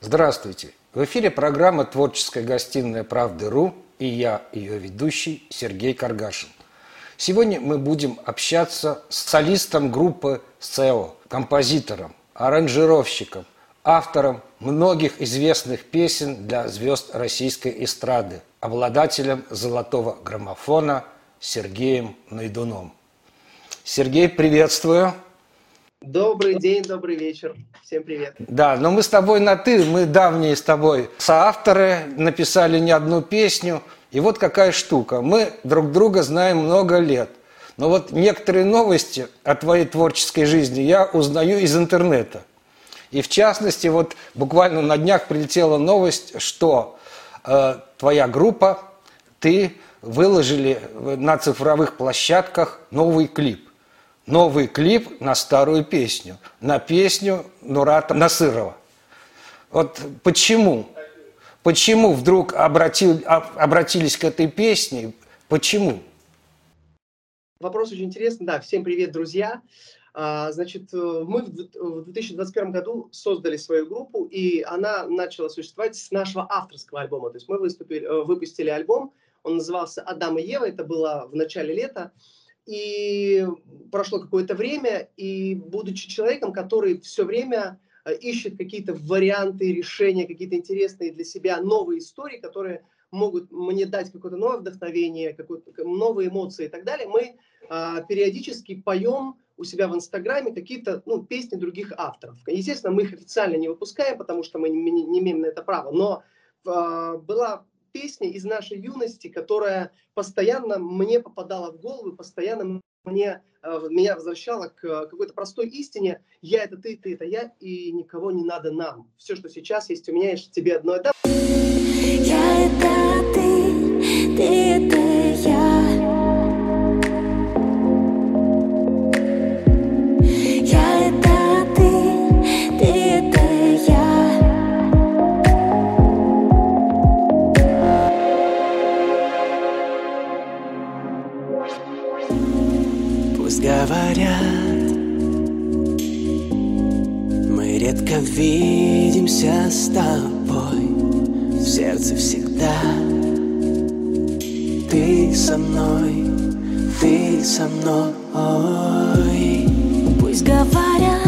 Здравствуйте! В эфире программа «Творческая гостиная Правды.ру» и я, ее ведущий Сергей Каргашин. Сегодня мы будем общаться с солистом группы СЭО, композитором, аранжировщиком, автором многих известных песен для звезд российской эстрады, обладателем золотого граммофона Сергеем Найдуном. Сергей, приветствую! Добрый день, добрый вечер. Всем привет. Да, но мы с тобой на «ты», мы давние с тобой соавторы, написали не одну песню. И вот какая штука. Мы друг друга знаем много лет. Но вот некоторые новости о твоей творческой жизни я узнаю из интернета. И в частности, вот буквально на днях прилетела новость, что э, твоя группа, ты выложили на цифровых площадках новый клип новый клип на старую песню, на песню Нурата Насырова. Вот почему? Почему вдруг обратил, обратились к этой песне? Почему? Вопрос очень интересный. Да, всем привет, друзья. А, значит, мы в 2021 году создали свою группу, и она начала существовать с нашего авторского альбома. То есть мы выступили, э, выпустили альбом, он назывался «Адам и Ева», это было в начале лета. И прошло какое-то время, и будучи человеком, который все время э, ищет какие-то варианты решения, какие-то интересные для себя новые истории, которые могут мне дать какое-то новое вдохновение, новые эмоции и так далее, мы а, периодически поем у себя в Инстаграме какие-то ну, песни других авторов. Естественно, мы их официально не выпускаем, потому что мы не, не имеем на это права, но а, была песня из нашей юности, которая постоянно мне попадала в голову, постоянно мне, э, меня возвращала к какой-то простой истине. Я это ты, ты это я, и никого не надо нам. Все, что сейчас есть у меня, я тебе одно. Я это ты, ты это видимся с тобой В сердце всегда. Ты со мной, ты со мной. Пусть говорят,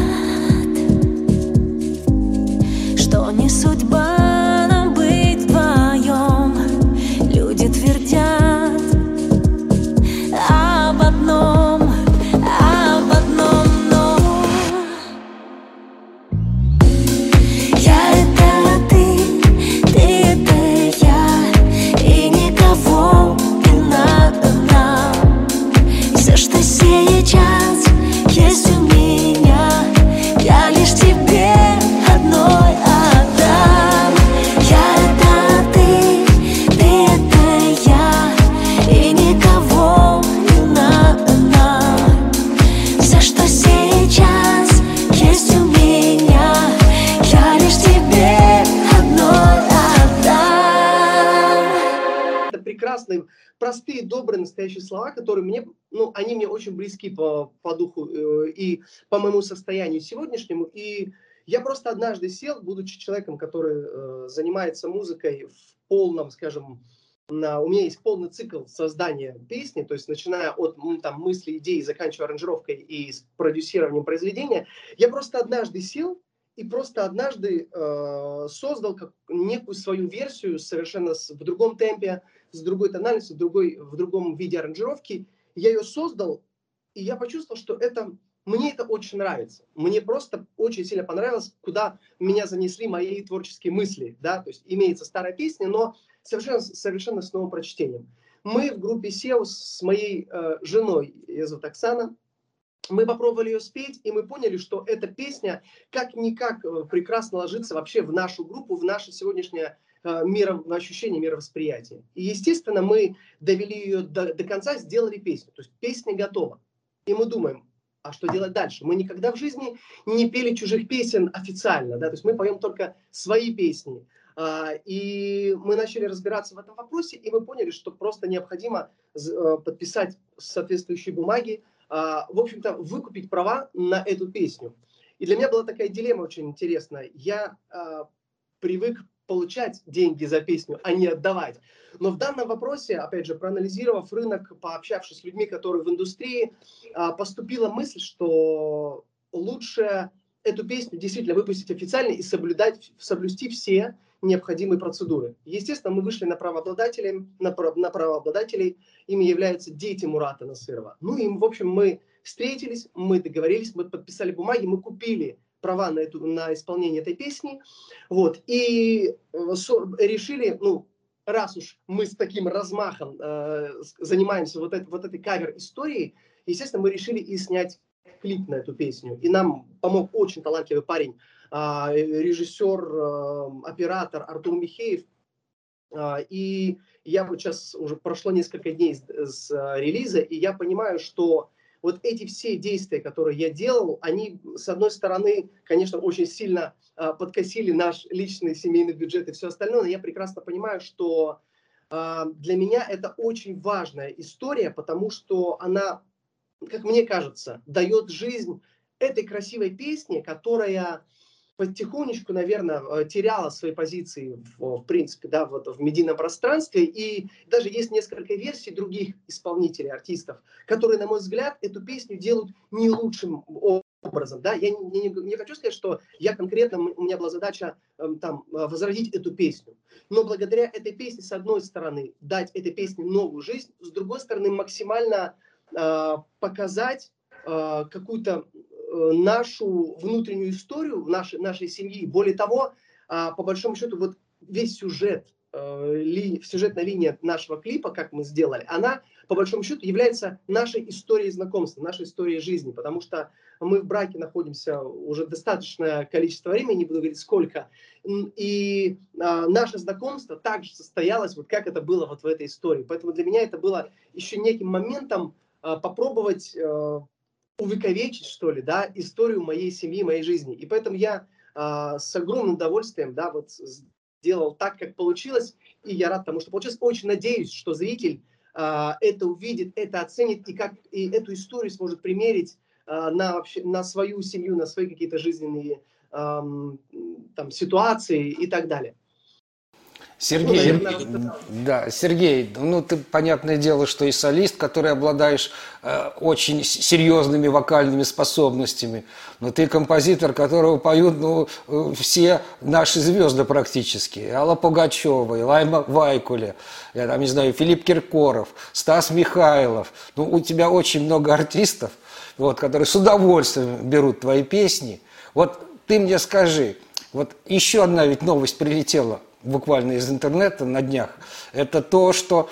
настоящие слова, которые мне, ну, они мне очень близки по, по духу э, и по моему состоянию сегодняшнему. И я просто однажды сел, будучи человеком, который э, занимается музыкой в полном, скажем, на, у меня есть полный цикл создания песни, то есть начиная от там, мысли, идеи, заканчивая аранжировкой и продюсированием произведения. Я просто однажды сел и просто однажды э, создал как некую свою версию совершенно с, в другом темпе, с другой тональностью, в, другой, в другом виде аранжировки. Я ее создал, и я почувствовал, что это мне это очень нравится. Мне просто очень сильно понравилось, куда меня занесли мои творческие мысли. Да? То есть имеется старая песня, но совершенно, совершенно с новым прочтением. Мы в группе SEO с моей э, женой, ее зовут Оксана, мы попробовали ее спеть, и мы поняли, что эта песня как-никак э, прекрасно ложится вообще в нашу группу, в наше сегодняшнее э, ощущение мировосприятия. И, естественно, мы довели ее до, до конца, сделали песню. То есть песня готова. И мы думаем, а что делать дальше? Мы никогда в жизни не пели чужих песен официально, да, то есть мы поем только свои песни. А, и мы начали разбираться в этом вопросе, и мы поняли, что просто необходимо э, подписать соответствующие бумаги, а, в общем-то, выкупить права на эту песню. И для меня была такая дилемма очень интересная. Я а, привык получать деньги за песню, а не отдавать. Но в данном вопросе, опять же, проанализировав рынок, пообщавшись с людьми, которые в индустрии, а, поступила мысль, что лучше эту песню действительно выпустить официально и соблюдать, соблюсти все необходимые процедуры. Естественно, мы вышли на правообладателей, на, на правообладателей, ими являются дети Мурата Насырова. Ну и, в общем, мы встретились, мы договорились, мы подписали бумаги, мы купили права на, эту, на исполнение этой песни, вот, и э, решили, ну, раз уж мы с таким размахом э, занимаемся вот, это, вот этой кавер-историей, естественно, мы решили и снять клип на эту песню. И нам помог очень талантливый парень, а, режиссер, а, оператор Артур Михеев. А, и я вот сейчас уже прошло несколько дней с, с релиза, и я понимаю, что вот эти все действия, которые я делал, они, с одной стороны, конечно, очень сильно подкосили наш личный семейный бюджет и все остальное, но я прекрасно понимаю, что для меня это очень важная история, потому что она как мне кажется, дает жизнь этой красивой песне, которая потихонечку, наверное, э, теряла свои позиции, в, в принципе, да, вот в медийном пространстве. И даже есть несколько версий других исполнителей, артистов, которые, на мой взгляд, эту песню делают не лучшим образом. Да? Я не, не, не хочу сказать, что я конкретно, у меня была задача э, там, э, возродить эту песню. Но благодаря этой песне, с одной стороны, дать этой песне новую жизнь, с другой стороны, максимально Э, показать э, какую-то нашу внутреннюю историю нашей, нашей семьи. Более того, по большому счету, вот весь сюжет, ли, сюжетная линия нашего клипа, как мы сделали, она, по большому счету, является нашей историей знакомства, нашей историей жизни, потому что мы в браке находимся уже достаточное количество времени, не буду говорить сколько, и а, наше знакомство также состоялось, вот как это было вот в этой истории. Поэтому для меня это было еще неким моментом, а, попробовать э, увековечить, что ли, да, историю моей семьи, моей жизни. И поэтому я а, с огромным удовольствием, да, вот сделал так, как получилось, и я рад тому, что получилось. Очень надеюсь, что зритель а, это увидит, это оценит, и как и эту историю сможет примерить на, вообще, на свою семью, на свои какие-то жизненные там, ситуации и так далее. Сергей, ну, да, Сергей, ну ты, понятное дело, что и солист, который обладаешь э, очень серьезными вокальными способностями, но ты композитор, которого поют ну, э, все наши звезды практически. Алла Пугачева, Лайма Вайкуля, я там не знаю, Филипп Киркоров, Стас Михайлов. Ну, у тебя очень много артистов, вот, которые с удовольствием берут твои песни. Вот ты мне скажи, вот еще одна ведь новость прилетела – буквально из интернета на днях, это то, что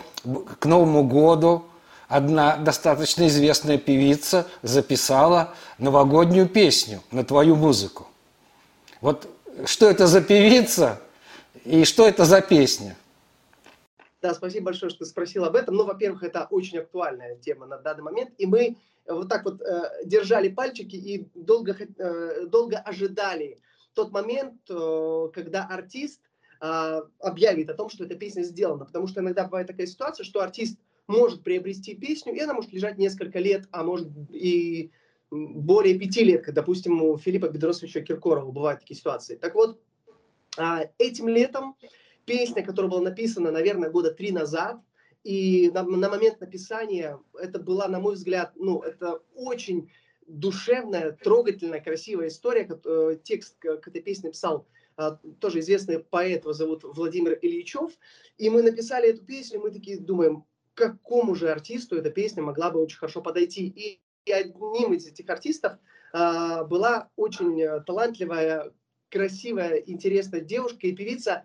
к Новому году одна достаточно известная певица записала новогоднюю песню на твою музыку. Вот что это за певица и что это за песня? Да, спасибо большое, что спросил об этом. Ну, во-первых, это очень актуальная тема на данный момент, и мы вот так вот э, держали пальчики и долго, э, долго ожидали тот момент, э, когда артист а, объявит о том, что эта песня сделана. Потому что иногда бывает такая ситуация, что артист может приобрести песню, и она может лежать несколько лет, а может и более пяти лет, как, допустим, у Филиппа Бедросовича Киркорова бывают такие ситуации. Так вот, а, этим летом песня, которая была написана, наверное, года три назад, и на, на момент написания это была, на мой взгляд, ну, это очень душевная, трогательная, красивая история. Э, текст к этой песне писал тоже известный поэт, его зовут Владимир Ильичев, и мы написали эту песню, мы такие думаем, какому же артисту эта песня могла бы очень хорошо подойти. И, и одним из этих артистов а, была очень э, талантливая, красивая, интересная девушка и певица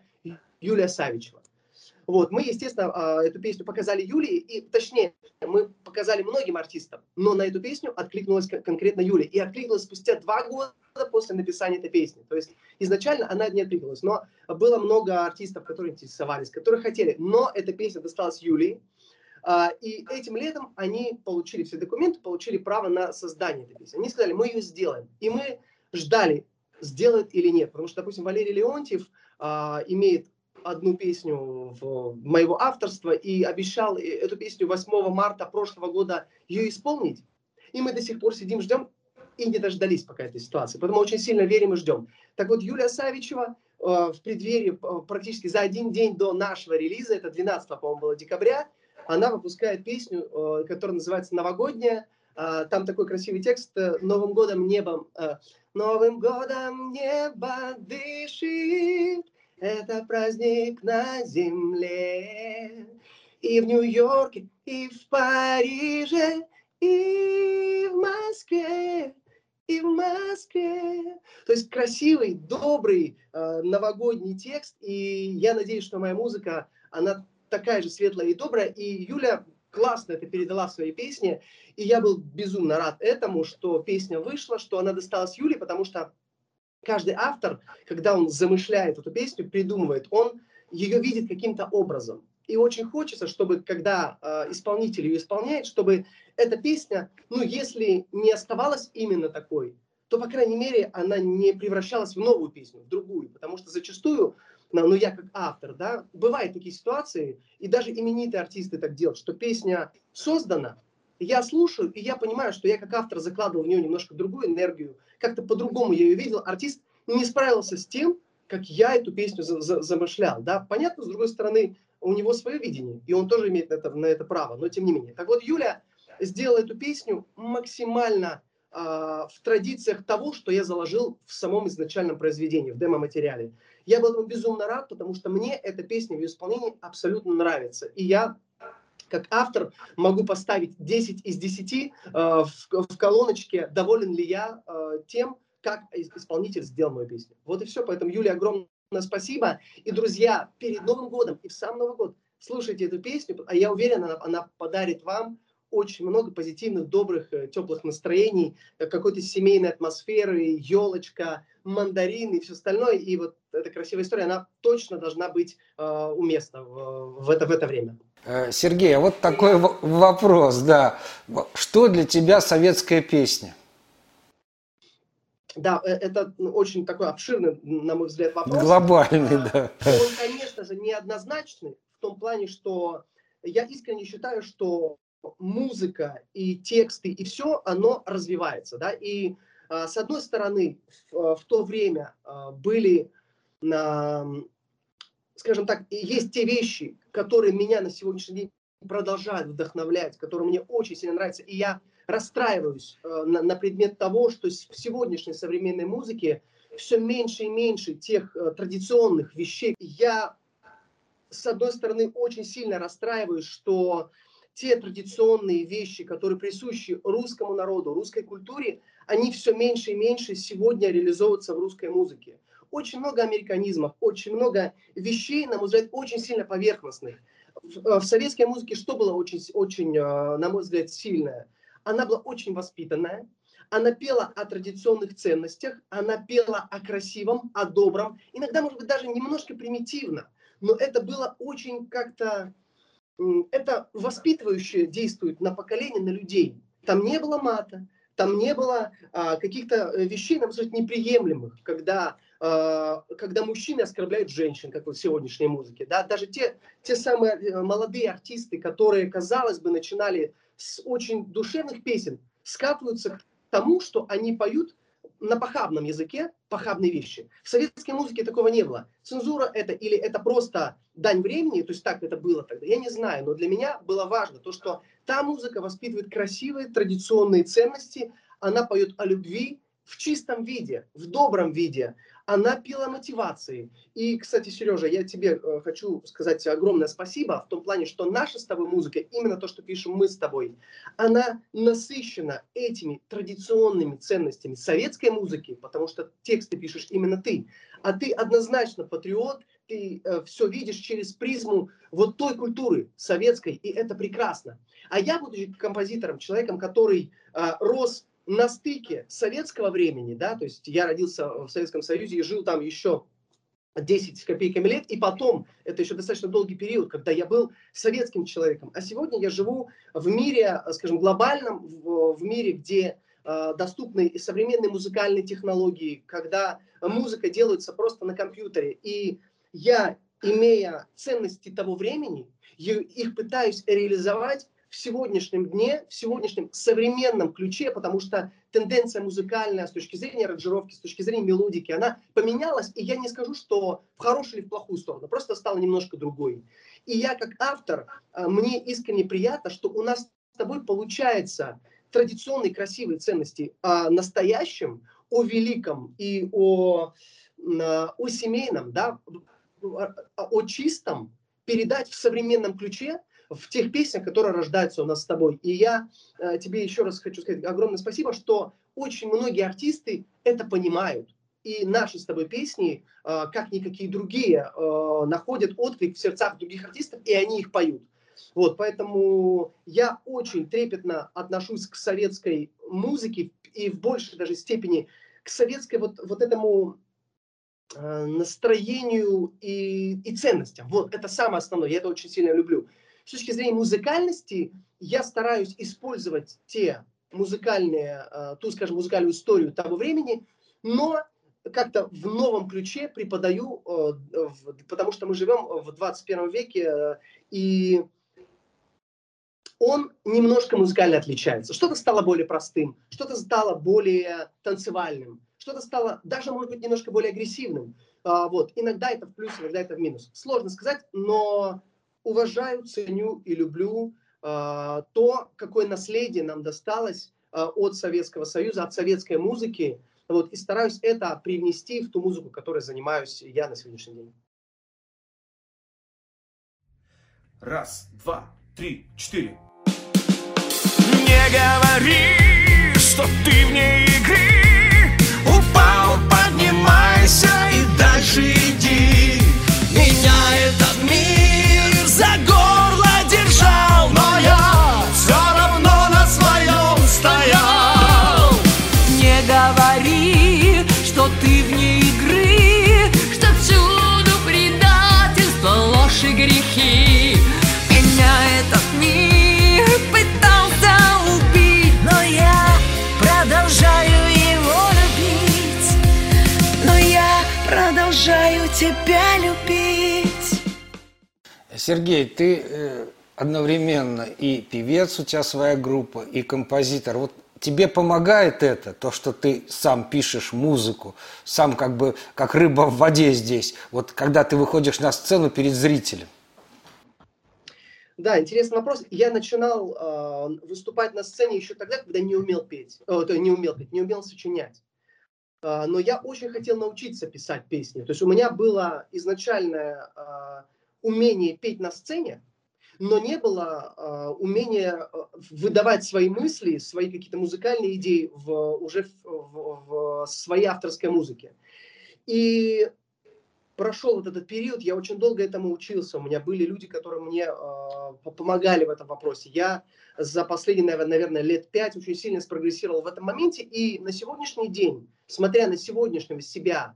Юлия Савичева. Вот, мы, естественно, а, эту песню показали Юлии, и, точнее, мы показали многим артистам, но на эту песню откликнулась конкретно Юлия. И откликнулась спустя два года после написания этой песни. То есть изначально она не откликнулась, но было много артистов, которые интересовались, которые хотели. Но эта песня досталась Юлии, а, и этим летом они получили все документы, получили право на создание этой песни. Они сказали, мы ее сделаем. И мы ждали, сделает или нет. Потому что, допустим, Валерий Леонтьев а, имеет одну песню в моего авторства и обещал эту песню 8 марта прошлого года ее исполнить. И мы до сих пор сидим, ждем и не дождались пока этой ситуации. Поэтому очень сильно верим и ждем. Так вот, Юлия Савичева в преддверии, практически за один день до нашего релиза, это 12, по-моему, было декабря, она выпускает песню, которая называется «Новогодняя». Там такой красивый текст «Новым годом небом». Новым годом небо дышит, это праздник на земле. И в Нью-Йорке, и в Париже, и в Москве, и в Москве. То есть красивый, добрый э, новогодний текст. И я надеюсь, что моя музыка, она такая же светлая и добрая. И Юля классно это передала в своей песне. И я был безумно рад этому, что песня вышла, что она досталась Юле, потому что каждый автор, когда он замышляет эту песню, придумывает, он ее видит каким-то образом. И очень хочется, чтобы когда э, исполнитель ее исполняет, чтобы эта песня, ну, если не оставалась именно такой, то, по крайней мере, она не превращалась в новую песню, в другую. Потому что зачастую, ну, ну я как автор, да, бывают такие ситуации, и даже именитые артисты так делают, что песня создана, я слушаю, и я понимаю, что я как автор закладывал в нее немножко другую энергию, как-то по-другому я ее видел, артист не справился с тем, как я эту песню за за замышлял. Да? Понятно, с другой стороны, у него свое видение, и он тоже имеет на это, на это право, но тем не менее. Так вот, Юля сделала эту песню максимально э, в традициях того, что я заложил в самом изначальном произведении, в демо-материале. Я был безумно рад, потому что мне эта песня в ее исполнении абсолютно нравится. И я как автор могу поставить 10 из 10 э, в, в колоночке, доволен ли я э, тем, как исполнитель сделал мою песню. Вот и все. Поэтому, Юлия, огромное спасибо. И, друзья, перед Новым годом и в сам Новый год слушайте эту песню, а я уверен, она, она подарит вам очень много позитивных, добрых, э, теплых настроений, э, какой-то семейной атмосферы, елочка, мандарин и все остальное. И вот эта красивая история, она точно должна быть э, уместна в, в, это, в это время. Э, Сергей, а вот такой вопрос, да. Что для тебя советская песня? Да, это ну, очень такой обширный, на мой взгляд, вопрос. Глобальный, да. Он, конечно же, неоднозначный в том плане, что я искренне считаю, что музыка и тексты и все, оно развивается, да, и а, с одной стороны в, в то время а, были, а, скажем так, есть те вещи, которые меня на сегодняшний день продолжают вдохновлять, которые мне очень сильно нравятся, и я расстраиваюсь на, на предмет того, что в сегодняшней современной музыке все меньше и меньше тех традиционных вещей. Я, с одной стороны, очень сильно расстраиваюсь, что те традиционные вещи, которые присущи русскому народу, русской культуре, они все меньше и меньше сегодня реализовываются в русской музыке. Очень много американизмов, очень много вещей, на мой взгляд, очень сильно поверхностных. В, э, в советской музыке что было очень, очень, на мой взгляд, сильное? Она была очень воспитанная, она пела о традиционных ценностях, она пела о красивом, о добром, иногда, может быть, даже немножко примитивно, но это было очень как-то, это воспитывающе действует на поколение, на людей. Там не было мата, там не было а, каких-то э, вещей, нам сказать, неприемлемых, когда, а, когда мужчины оскорбляют женщин, как вот в сегодняшней музыке. Да? Даже те, те самые э, молодые артисты, которые, казалось бы, начинали с очень душевных песен скатываются к тому, что они поют на похабном языке похабные вещи. В советской музыке такого не было. Цензура это или это просто дань времени, то есть так это было тогда, я не знаю, но для меня было важно то, что та музыка воспитывает красивые традиционные ценности, она поет о любви в чистом виде, в добром виде, она пила мотивации. И, кстати, Сережа, я тебе э, хочу сказать огромное спасибо в том плане, что наша с тобой музыка, именно то, что пишем мы с тобой, она насыщена этими традиционными ценностями советской музыки, потому что тексты пишешь именно ты. А ты однозначно патриот, ты э, все видишь через призму вот той культуры советской, и это прекрасно. А я, будучи композитором, человеком, который э, рос на стыке советского времени, да, то есть я родился в Советском Союзе и жил там еще 10 с копейками лет, и потом, это еще достаточно долгий период, когда я был советским человеком. А сегодня я живу в мире, скажем, глобальном, в, в мире, где э, доступны современные музыкальные технологии, когда музыка делается просто на компьютере. И я, имея ценности того времени, их пытаюсь реализовать в сегодняшнем дне, в сегодняшнем современном ключе, потому что тенденция музыкальная с точки зрения аранжировки, с точки зрения мелодики, она поменялась, и я не скажу, что в хорошую или в плохую сторону, просто стала немножко другой. И я как автор, а, мне искренне приятно, что у нас с тобой получается традиционные красивые ценности о настоящем, о великом и о, а, о семейном, да, о чистом передать в современном ключе, в тех песнях, которые рождаются у нас с тобой. И я э, тебе еще раз хочу сказать огромное спасибо, что очень многие артисты это понимают. И наши с тобой песни, э, как никакие другие, э, находят отклик в сердцах других артистов, и они их поют. Вот, поэтому я очень трепетно отношусь к советской музыке и в большей даже степени к советской вот, вот этому э, настроению и, и ценностям. Вот, это самое основное, я это очень сильно люблю. С точки зрения музыкальности я стараюсь использовать те музыкальные, э, ту, скажем, музыкальную историю того времени, но как-то в новом ключе преподаю, э, потому что мы живем в 21 веке, э, и он немножко музыкально отличается. Что-то стало более простым, что-то стало более танцевальным, что-то стало даже, может быть, немножко более агрессивным. Вот. Иногда это в плюс, иногда это в минус. Сложно сказать, но уважаю, ценю и люблю э, то, какое наследие нам досталось э, от Советского Союза, от советской музыки, вот, и стараюсь это привнести в ту музыку, которой занимаюсь я на сегодняшний день. Раз, два, три, четыре. Не говори, что ты вне игры. Упал, поднимайся и дальше иди. Что ты вне игры, что всюду предательство, ложь и грехи. Меня этот мир пытался убить, но я продолжаю его любить. Но я продолжаю тебя любить. Сергей, ты э, одновременно и певец, у тебя своя группа, и композитор. Вот тебе помогает это, то, что ты сам пишешь музыку, сам как бы как рыба в воде здесь, вот когда ты выходишь на сцену перед зрителем? Да, интересный вопрос. Я начинал э, выступать на сцене еще тогда, когда не умел петь, э, не умел петь, не умел сочинять. Э, но я очень хотел научиться писать песни. То есть у меня было изначальное э, умение петь на сцене, но не было э, умения выдавать свои мысли, свои какие-то музыкальные идеи в, уже в, в, в своей авторской музыке. И прошел вот этот период, я очень долго этому учился. У меня были люди, которые мне э, помогали в этом вопросе. Я за последние, наверное, лет пять очень сильно спрогрессировал в этом моменте. И на сегодняшний день, смотря на сегодняшнего себя,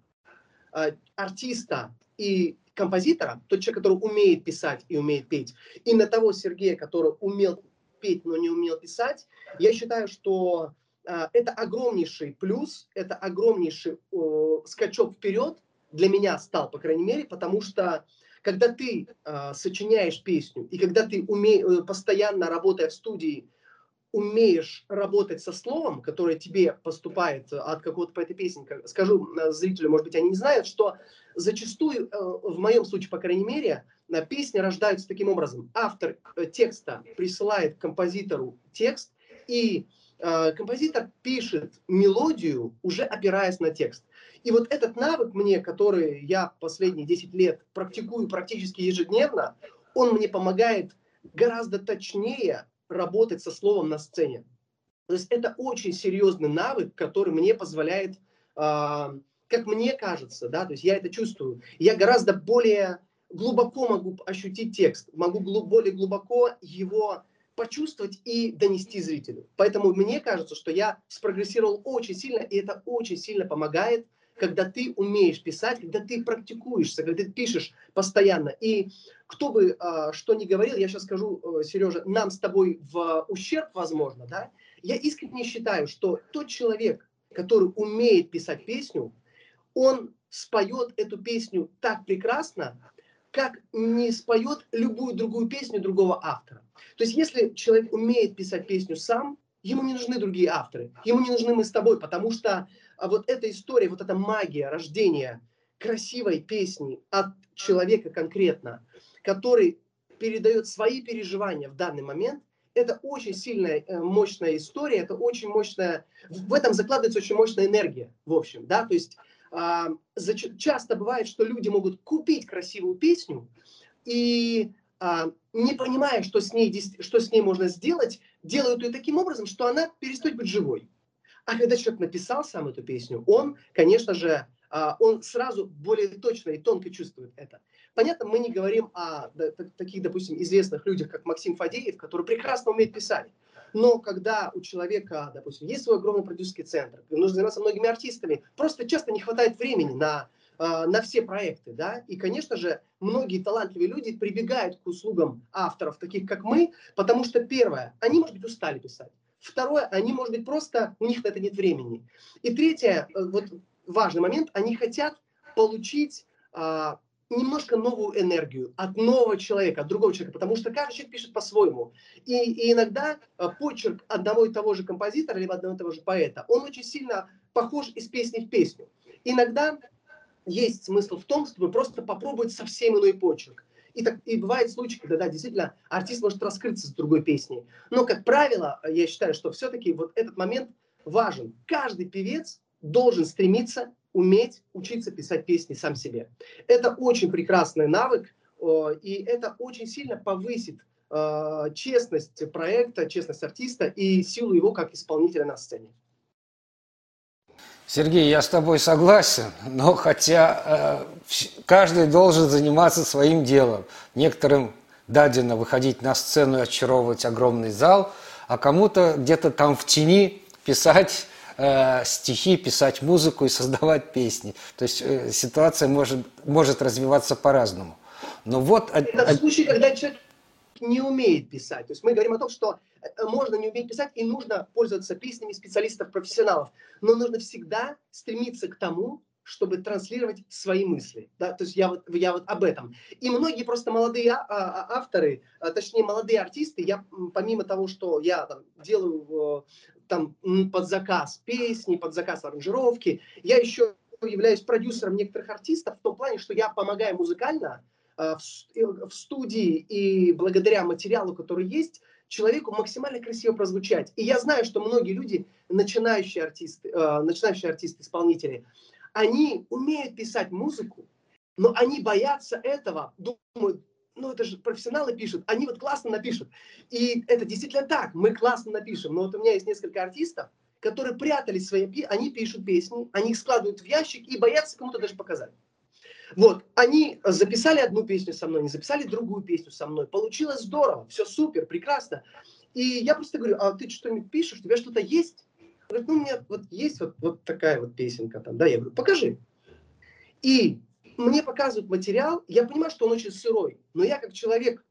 э, артиста и композитора, тот человек, который умеет писать и умеет петь, и на того Сергея, который умел петь, но не умел писать, я считаю, что э, это огромнейший плюс, это огромнейший э, скачок вперед для меня стал, по крайней мере, потому что когда ты э, сочиняешь песню и когда ты уме, э, постоянно работая в студии умеешь работать со словом, которое тебе поступает от какого-то по этой песни, скажу э, зрителю, может быть, они не знают, что зачастую, э, в моем случае, по крайней мере, песни рождаются таким образом. Автор э, текста присылает композитору текст, и композитор пишет мелодию, уже опираясь на текст. И вот этот навык мне, который я последние 10 лет практикую практически ежедневно, он мне помогает гораздо точнее работать со словом на сцене. То есть это очень серьезный навык, который мне позволяет, э, как мне кажется, да, то есть я это чувствую, я гораздо более глубоко могу ощутить текст, могу глуб, более глубоко его почувствовать и донести зрителю. Поэтому мне кажется, что я спрогрессировал очень сильно, и это очень сильно помогает когда ты умеешь писать, когда ты практикуешься, когда ты пишешь постоянно. И кто бы э, что ни говорил, я сейчас скажу, э, Сережа, нам с тобой в ущерб, возможно, да, я искренне считаю, что тот человек, который умеет писать песню, он споет эту песню так прекрасно, как не споет любую другую песню другого автора. То есть если человек умеет писать песню сам, ему не нужны другие авторы, ему не нужны мы с тобой, потому что а, вот эта история, вот эта магия рождения красивой песни от человека конкретно, который передает свои переживания в данный момент, это очень сильная, э, мощная история, это очень мощная, в этом закладывается очень мощная энергия, в общем, да, то есть а, часто бывает, что люди могут купить красивую песню и а, не понимая, что с, ней, что с ней можно сделать, делают ее таким образом, что она перестает быть живой. А когда человек написал сам эту песню, он, конечно же, а, он сразу более точно и тонко чувствует это. Понятно, мы не говорим о таких, допустим, известных людях, как Максим Фадеев, который прекрасно умеет писать. Но когда у человека, допустим, есть свой огромный продюсерский центр, нужно заниматься многими артистами, просто часто не хватает времени на, а, на все проекты. Да? И, конечно же, многие талантливые люди прибегают к услугам авторов, таких как мы, потому что, первое, они, может быть, устали писать. Второе, они, может быть, просто, у них на это нет времени. И третье, э, вот важный момент, они хотят получить а, немножко новую энергию от нового человека, от другого человека, потому что каждый человек пишет по-своему. И, и иногда а, почерк одного и того же композитора, либо одного и того же поэта, он очень сильно похож из песни в песню. Иногда есть смысл в том, чтобы просто попробовать совсем иной почерк. И, так, и бывает случаи, когда, да, действительно, артист может раскрыться с другой песней. Но, как правило, я считаю, что все-таки вот этот момент важен. Каждый певец должен стремиться уметь учиться писать песни сам себе. Это очень прекрасный навык, и это очень сильно повысит э, честность проекта, честность артиста и силу его как исполнителя на сцене. Сергей, я с тобой согласен, но хотя э, каждый должен заниматься своим делом. Некоторым дадено выходить на сцену и очаровывать огромный зал, а кому-то где-то там в тени писать э, стихи, писать музыку и создавать песни. То есть э, ситуация может, может развиваться по-разному. Но вот... Это случай, когда человек не умеет писать. То есть мы говорим о том, что э, можно не уметь писать и нужно пользоваться песнями специалистов, профессионалов. Но нужно всегда стремиться к тому, чтобы транслировать свои мысли. Да? То есть я вот, я вот об этом. И многие просто молодые а, а, авторы, а, точнее молодые артисты, я помимо того, что я там, делаю там под заказ песни, под заказ аранжировки, я еще являюсь продюсером некоторых артистов в том плане, что я помогаю музыкально в, в студии и благодаря материалу, который есть, человеку максимально красиво прозвучать. И я знаю, что многие люди, начинающие артисты, начинающие артисты, исполнители, они умеют писать музыку, но они боятся этого, думают, ну это же профессионалы пишут, они вот классно напишут. И это действительно так, мы классно напишем. Но вот у меня есть несколько артистов, которые прятали свои, они пишут песни, они их складывают в ящик и боятся кому-то даже показать. Вот, они записали одну песню со мной, не записали другую песню со мной. Получилось здорово, все супер, прекрасно. И я просто говорю, а ты что-нибудь пишешь, у тебя что-то есть? Говорит, ну, у меня вот есть вот, вот такая вот песенка там, да, я говорю, покажи. И мне показывают материал, я понимаю, что он очень сырой, но я как человек,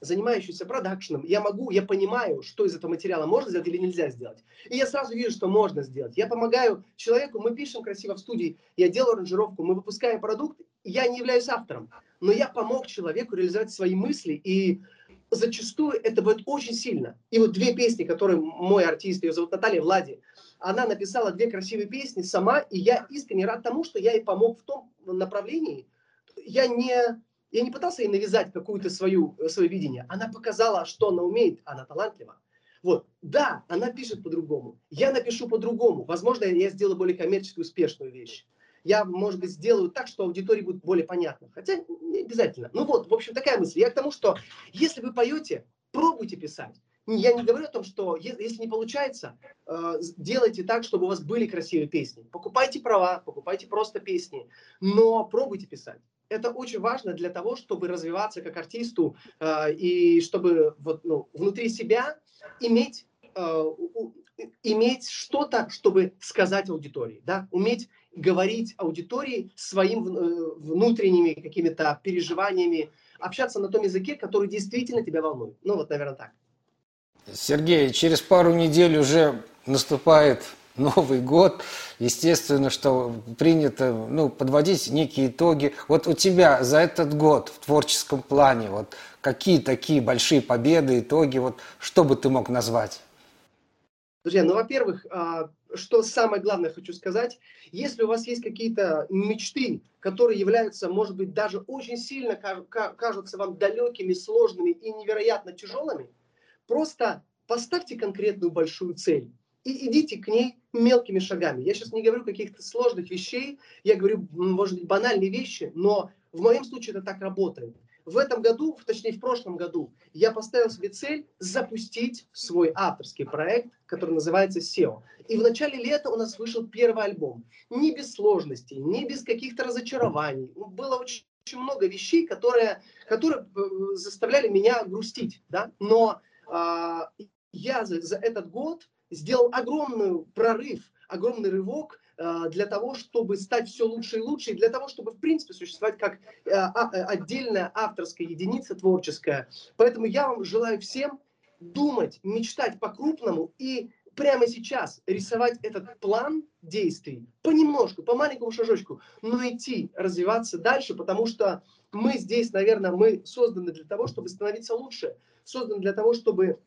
занимающийся продакшеном, я могу, я понимаю, что из этого материала можно сделать или нельзя сделать. И я сразу вижу, что можно сделать. Я помогаю человеку, мы пишем красиво в студии, я делаю аранжировку, мы выпускаем продукт, я не являюсь автором, но я помог человеку реализовать свои мысли и зачастую это будет очень сильно. И вот две песни, которые мой артист, ее зовут Наталья Влади, она написала две красивые песни сама, и я искренне рад тому, что я ей помог в том направлении. Я не, я не пытался ей навязать какую-то свою, свое видение. Она показала, что она умеет, она талантлива. Вот, да, она пишет по-другому. Я напишу по-другому. Возможно, я сделаю более коммерчески успешную вещь я, может быть, сделаю так, что аудитории будет более понятно. Хотя не обязательно. Ну вот, в общем, такая мысль. Я к тому, что если вы поете, пробуйте писать. Я не говорю о том, что если не получается, э, делайте так, чтобы у вас были красивые песни. Покупайте права, покупайте просто песни, но пробуйте писать. Это очень важно для того, чтобы развиваться как артисту э, и чтобы вот, ну, внутри себя иметь э, иметь что-то, чтобы сказать аудитории, да, уметь говорить аудитории своим э, внутренними какими-то переживаниями, общаться на том языке, который действительно тебя волнует. Ну вот, наверное, так. Сергей, через пару недель уже наступает Новый год, естественно, что принято ну, подводить некие итоги. Вот у тебя за этот год в творческом плане, вот какие такие большие победы, итоги, вот что бы ты мог назвать? Друзья, ну, во-первых, а, что самое главное хочу сказать, если у вас есть какие-то мечты, которые являются, может быть, даже очень сильно кажутся вам далекими, сложными и невероятно тяжелыми, просто поставьте конкретную большую цель и идите к ней мелкими шагами. Я сейчас не говорю каких-то сложных вещей, я говорю, может быть, банальные вещи, но в моем случае это так работает. В этом году, точнее в прошлом году, я поставил себе цель запустить свой авторский проект, который называется SEO. И в начале лета у нас вышел первый альбом. Не без сложностей, не без каких-то разочарований. Было очень очень много вещей, которые, которые э, заставляли меня грустить, да, но а, я за, за этот год сделал огромный прорыв, огромный рывок Э, для того, чтобы стать все лучше и лучше, и для того, чтобы, в принципе, существовать как э, а, э, отдельная авторская единица творческая. Поэтому я вам желаю всем думать, мечтать по-крупному и прямо сейчас рисовать этот план действий понемножку, по маленькому шажочку, но идти, развиваться дальше, потому что мы здесь, наверное, мы созданы для того, чтобы становиться лучше, созданы для того, чтобы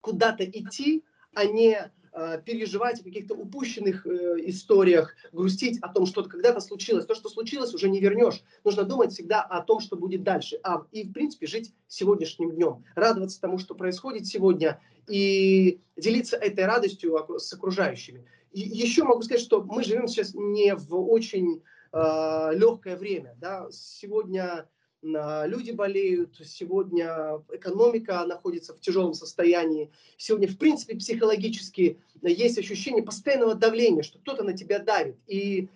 куда-то идти, а не Э, переживать о каких-то упущенных э, историях, грустить о том, что когда-то случилось. То, что случилось, уже не вернешь. Нужно думать всегда о том, что будет дальше. А, и, в принципе, жить сегодняшним днем. Радоваться тому, что происходит сегодня, и делиться этой радостью с окружающими. И еще могу сказать, что мы живем сейчас не в очень э, легкое время. Да? Сегодня люди болеют, сегодня экономика находится в тяжелом состоянии, сегодня, в принципе, психологически есть ощущение постоянного давления, что кто-то на тебя давит. И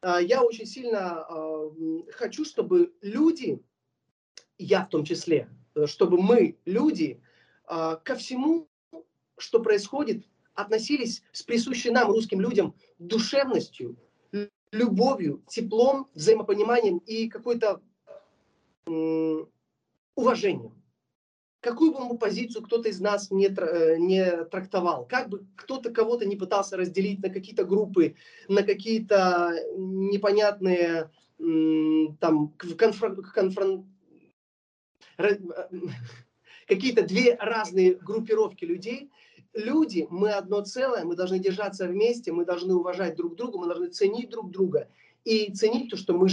а, я очень сильно а, хочу, чтобы люди, я в том числе, чтобы мы, люди, а, ко всему, что происходит, относились с присущей нам, русским людям, душевностью, любовью, теплом, взаимопониманием и какой-то уважением. Какую бы мы позицию кто-то из нас не, э, не трактовал, как бы кто-то кого-то не пытался разделить на какие-то группы, на какие-то непонятные там конфрон, конфрон, э, какие-то две разные группировки людей, люди, мы одно целое, мы должны держаться вместе, мы должны уважать друг друга, мы должны ценить друг друга и ценить то, что мы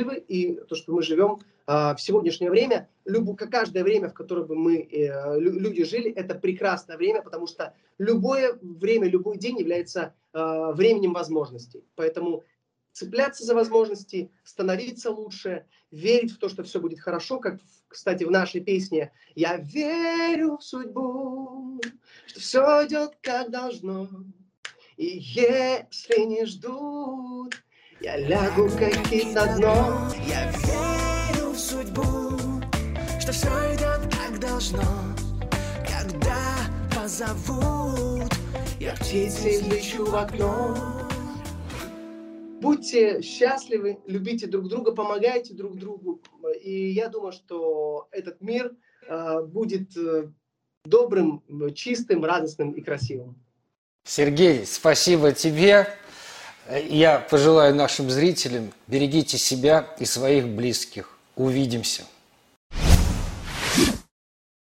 живы и то, что мы живем а, в сегодняшнее время, любо, каждое время, в которое бы мы, э, люди жили, это прекрасное время, потому что любое время, любой день является а, временем возможностей. Поэтому цепляться за возможности, становиться лучше, верить в то, что все будет хорошо, как, кстати, в нашей песне «Я верю в судьбу, что все идет как должно, и если не ждут, я лягу как на дно». Я верю в судьбу, что все идет как должно, когда позовут, я птицей лечу в окно. Будьте счастливы, любите друг друга, помогайте друг другу. И я думаю, что этот мир э, будет э, добрым, чистым, радостным и красивым. Сергей, спасибо тебе. Я пожелаю нашим зрителям, берегите себя и своих близких. Увидимся.